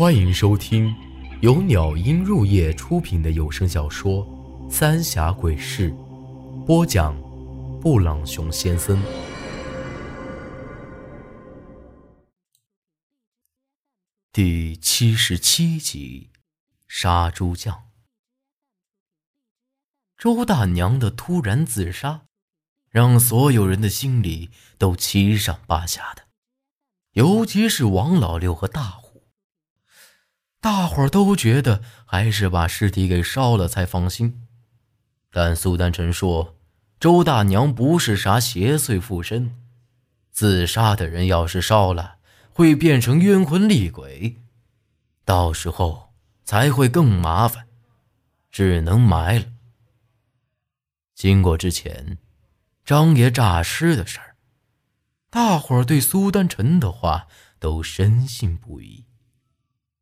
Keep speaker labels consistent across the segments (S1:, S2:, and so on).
S1: 欢迎收听由鸟音入夜出品的有声小说《三峡鬼事》，播讲：布朗熊先生。第七十七集，杀猪匠。周大娘的突然自杀，让所有人的心里都七上八下的，尤其是王老六和大虎。大伙儿都觉得还是把尸体给烧了才放心，但苏丹臣说，周大娘不是啥邪祟附身，自杀的人要是烧了，会变成冤魂厉鬼，到时候才会更麻烦，只能埋了。经过之前张爷诈尸的事儿，大伙儿对苏丹臣的话都深信不疑。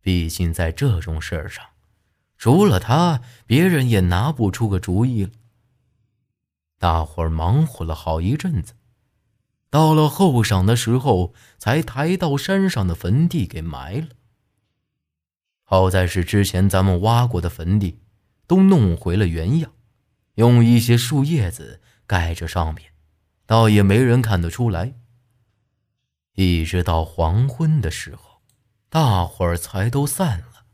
S1: 毕竟在这种事儿上，除了他，别人也拿不出个主意了。大伙儿忙活了好一阵子，到了后晌的时候，才抬到山上的坟地给埋了。好在是之前咱们挖过的坟地，都弄回了原样，用一些树叶子盖着上面，倒也没人看得出来。一直到黄昏的时候。大伙儿才都散了，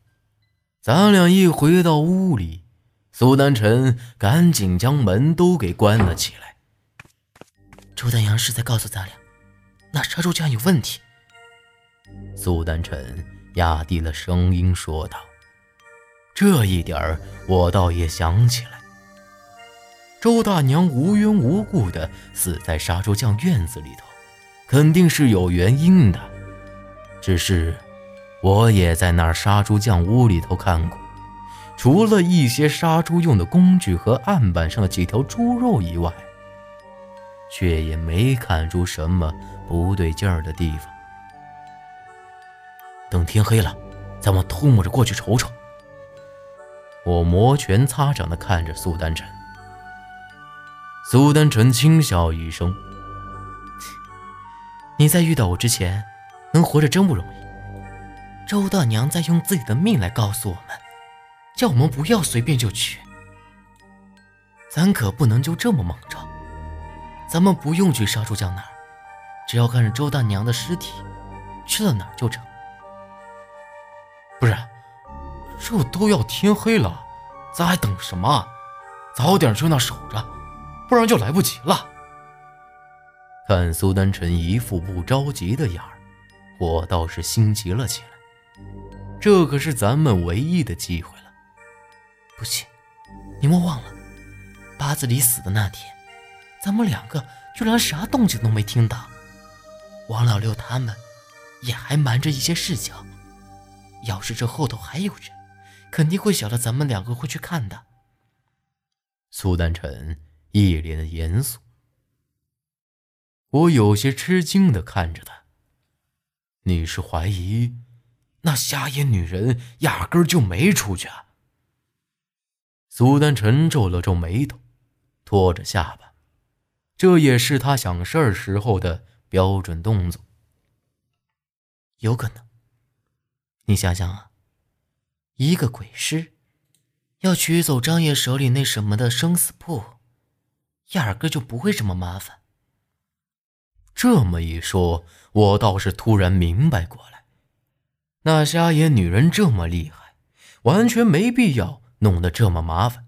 S1: 咱俩一回到屋里，苏丹臣赶紧将门都给关了起来。
S2: 周丹阳是在告诉咱俩，那杀猪匠有问题。
S1: 苏丹臣压低了声音说道：“这一点儿我倒也想起来，周大娘无缘无故的死在杀猪匠院子里头，肯定是有原因的，只是……”我也在那杀猪匠屋里头看过，除了一些杀猪用的工具和案板上的几条猪肉以外，却也没看出什么不对劲儿的地方。等天黑了，咱们偷摸着过去瞅瞅。我摩拳擦掌地看着苏丹臣。苏丹臣轻笑一声：“
S2: 你在遇到我之前，能活着真不容易。”周大娘在用自己的命来告诉我们，叫我们不要随便就去。咱可不能就这么莽撞。咱们不用去杀猪匠那儿，只要看着周大娘的尸体，去了哪儿就成。
S3: 不是，这都要天黑了，咱还等什么？早点去那守着，不然就来不及了。
S1: 看苏丹臣一副不着急的样儿，我倒是心急了起来。这可是咱们唯一的机会了。
S2: 不行，你莫忘了，八子里死的那天，咱们两个居然啥动静都没听到。王老六他们也还瞒着一些事情。要是这后头还有人，肯定会晓得咱们两个会去看的。
S1: 苏丹臣一脸的严肃，我有些吃惊的看着他。你是怀疑？那瞎眼女人压根就没出去。啊！苏丹臣皱了皱眉头，拖着下巴，这也是他想事儿时候的标准动作。
S2: 有可能。你想想啊，一个鬼尸要取走张爷手里那什么的生死簿，压根就不会这么麻烦。
S1: 这么一说，我倒是突然明白过来。那瞎眼女人这么厉害，完全没必要弄得这么麻烦。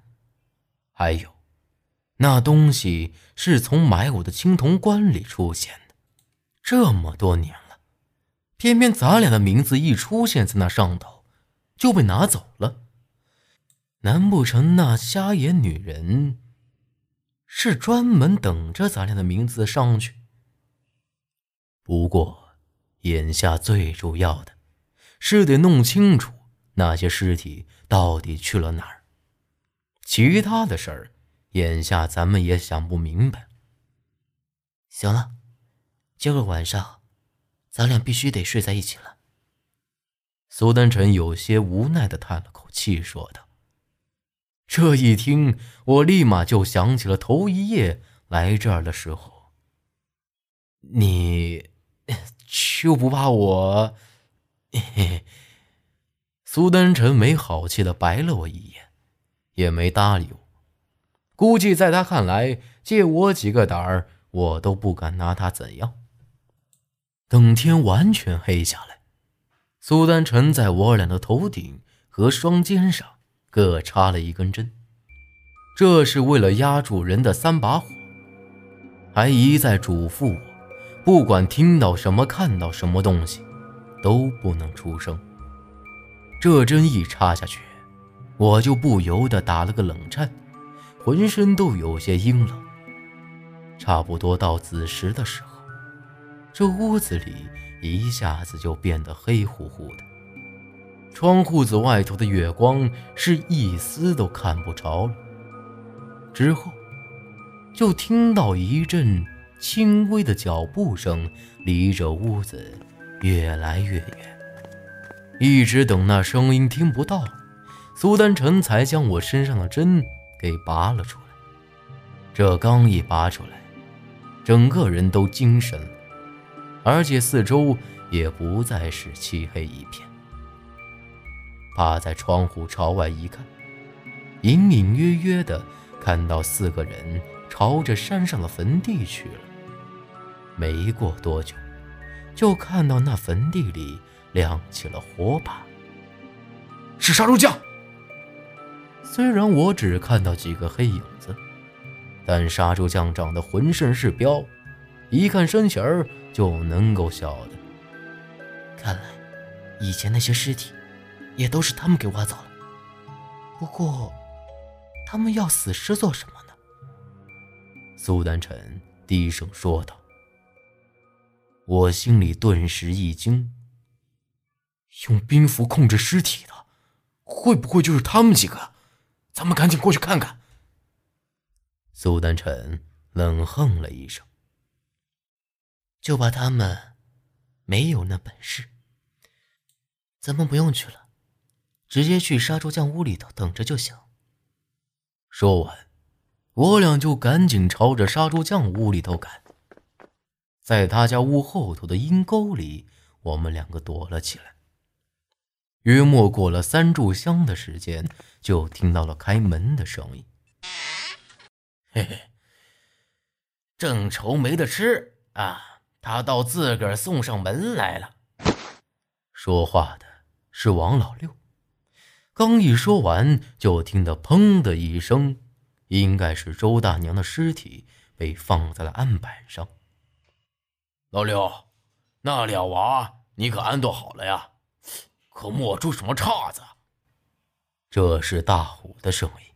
S1: 还有，那东西是从埋我的青铜棺里出现的，这么多年了，偏偏咱俩的名字一出现在那上头，就被拿走了。难不成那瞎眼女人是专门等着咱俩的名字上去？不过，眼下最主要的。是得弄清楚那些尸体到底去了哪儿，其他的事儿，眼下咱们也想不明白。
S2: 行了，今个晚上，咱俩必须得睡在一起了。
S1: 苏丹臣有些无奈的叹了口气，说道：“这一听，我立马就想起了头一夜来这儿的时候，你 就不怕我？” 苏丹臣没好气的白了我一眼，也没搭理我。估计在他看来，借我几个胆儿，我都不敢拿他怎样。等天完全黑下来，苏丹臣在我俩的头顶和双肩上各插了一根针，这是为了压住人的三把火，还一再嘱咐我，不管听到什么、看到什么东西，都不能出声。这针一插下去，我就不由得打了个冷颤。浑身都有些阴冷。差不多到子时的时候，这屋子里一下子就变得黑乎乎的，窗户子外头的月光是一丝都看不着了。之后，就听到一阵轻微的脚步声离着屋子越来越远，一直等那声音听不到，苏丹臣才将我身上的针。给拔了出来，这刚一拔出来，整个人都精神了，而且四周也不再是漆黑一片。趴在窗户朝外一看，隐隐约约的看到四个人朝着山上的坟地去了。没过多久，就看到那坟地里亮起了火把，
S3: 是杀猪匠。
S1: 虽然我只看到几个黑影子，但杀猪匠长得浑身是膘，一看身形儿就能够晓得。
S2: 看来，以前那些尸体也都是他们给挖走了。不过，他们要死尸做什么呢？
S1: 苏丹臣低声说道。我心里顿时一惊，
S3: 用兵符控制尸体的，会不会就是他们几个？咱们赶紧过去看看。
S1: 苏丹臣冷哼了一声，
S2: 就怕他们没有那本事。咱们不用去了，直接去杀猪匠屋里头等着就行。
S1: 说完，我俩就赶紧朝着杀猪匠屋里头赶。在他家屋后头的阴沟里，我们两个躲了起来。约莫过了三炷香的时间，就听到了开门的声音。
S2: 嘿嘿，正愁没得吃啊，他倒自个儿送上门来了。
S1: 说话的是王老六。刚一说完，就听得“砰”的一声，应该是周大娘的尸体被放在了案板上。
S3: 老六，那俩娃你可安顿好了呀？可莫出什么岔子。
S1: 这是大虎的声音。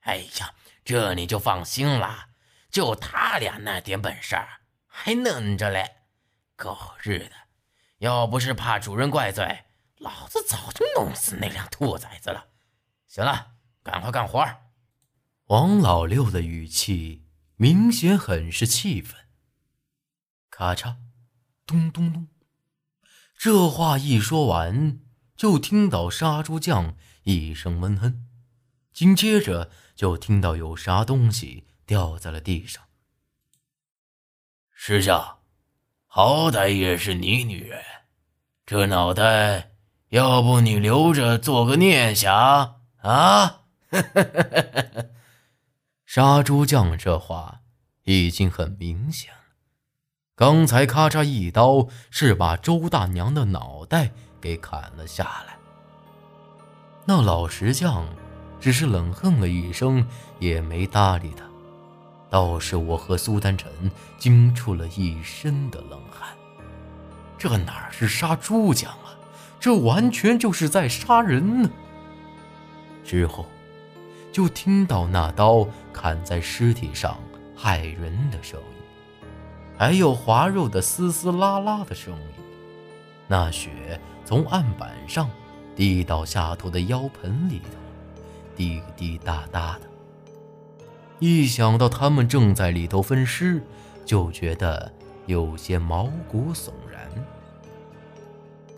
S2: 哎呀，这你就放心了，就他俩那点本事，还嫩着嘞。狗日的，要不是怕主人怪罪，老子早就弄死那俩兔崽子了。行了，赶快干活。
S1: 王老六的语气明显很是气愤。咔嚓，咚咚咚，这话一说完。就听到杀猪匠一声闷哼，紧接着就听到有啥东西掉在了地上。
S3: 师兄，好歹也是你女人，这脑袋要不你留着做个念想啊？
S1: 杀猪匠这话已经很明显，刚才咔嚓一刀是把周大娘的脑袋。给砍了下来。那老石匠只是冷哼了一声，也没搭理他。倒是我和苏丹臣惊出了一身的冷汗。这哪是杀猪匠啊？这完全就是在杀人呢！之后，就听到那刀砍在尸体上骇人的声音，还有滑肉的嘶嘶啦啦的声音。那血。从案板上滴到下头的腰盆里头，滴滴答答的。一想到他们正在里头分尸，就觉得有些毛骨悚然。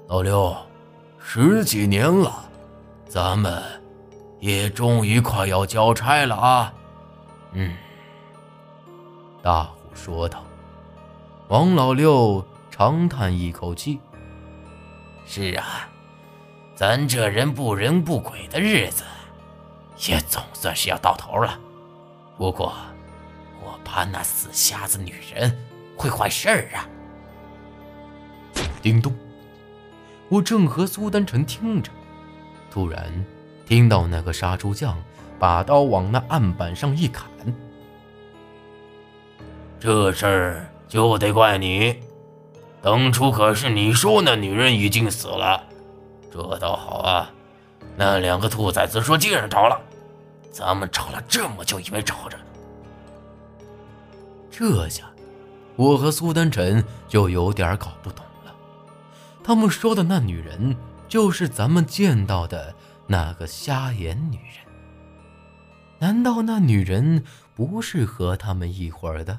S3: 老刘，十几年了，咱们也终于快要交差了啊！
S1: 嗯，大虎说道。王老六长叹一口气。
S2: 是啊，
S3: 咱这人不人不鬼的日子，也总算是要到头了。不过，我怕那死瞎子女人会坏事儿啊！
S1: 叮咚，我正和苏丹臣听着，突然听到那个杀猪匠把刀往那案板上一砍。
S3: 这事儿就得怪你，当初可是你说那女人已经死了。这倒好啊，那两个兔崽子说接着找了，咱们找了这么久也没找着。
S1: 这下，我和苏丹臣就有点搞不懂了。他们说的那女人，就是咱们见到的那个瞎眼女人。难道那女人不是和他们一伙的？